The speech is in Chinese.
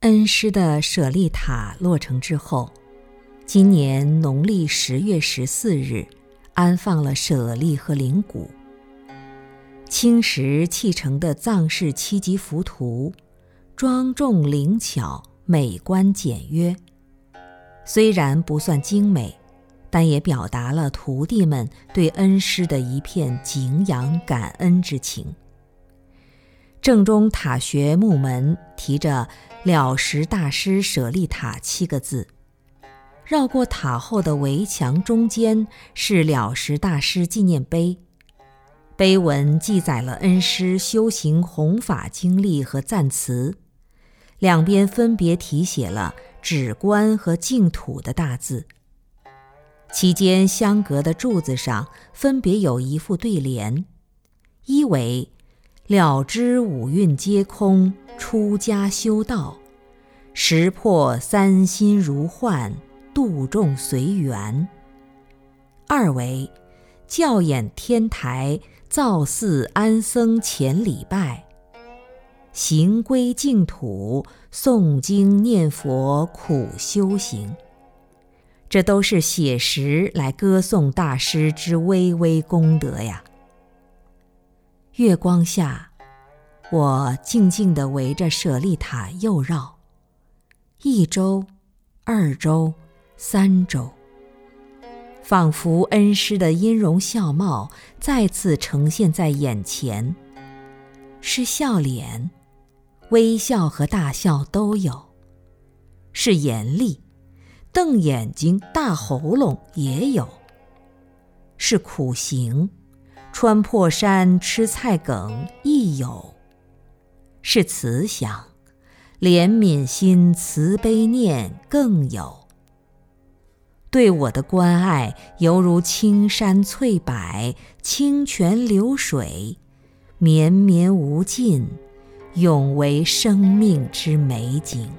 恩施的舍利塔落成之后，今年农历十月十四日，安放了舍利和灵骨。青石砌成的藏式七级浮屠，庄重灵巧，美观简约。虽然不算精美，但也表达了徒弟们对恩师的一片敬仰感恩之情。正中塔穴木门提着“了实大师舍利塔”七个字，绕过塔后的围墙中间是了实大师纪念碑，碑文记载了恩师修行弘法经历和赞词，两边分别题写了“止观”和“净土”的大字，其间相隔的柱子上分别有一副对联，一为。了知五蕴皆空，出家修道，识破三心如幻，度众随缘。二为教演天台，造寺安僧前礼拜，行归净土，诵经念佛苦修行。这都是写实来歌颂大师之巍巍功德呀。月光下，我静静地围着舍利塔右绕，一周、二周、三周，仿佛恩师的音容笑貌再次呈现在眼前，是笑脸、微笑和大笑都有，是严厉、瞪眼睛、大喉咙也有，是苦行。穿破山吃菜梗亦有，是慈祥，怜悯心慈悲念更有。对我的关爱犹如青山翠柏、清泉流水，绵绵无尽，永为生命之美景。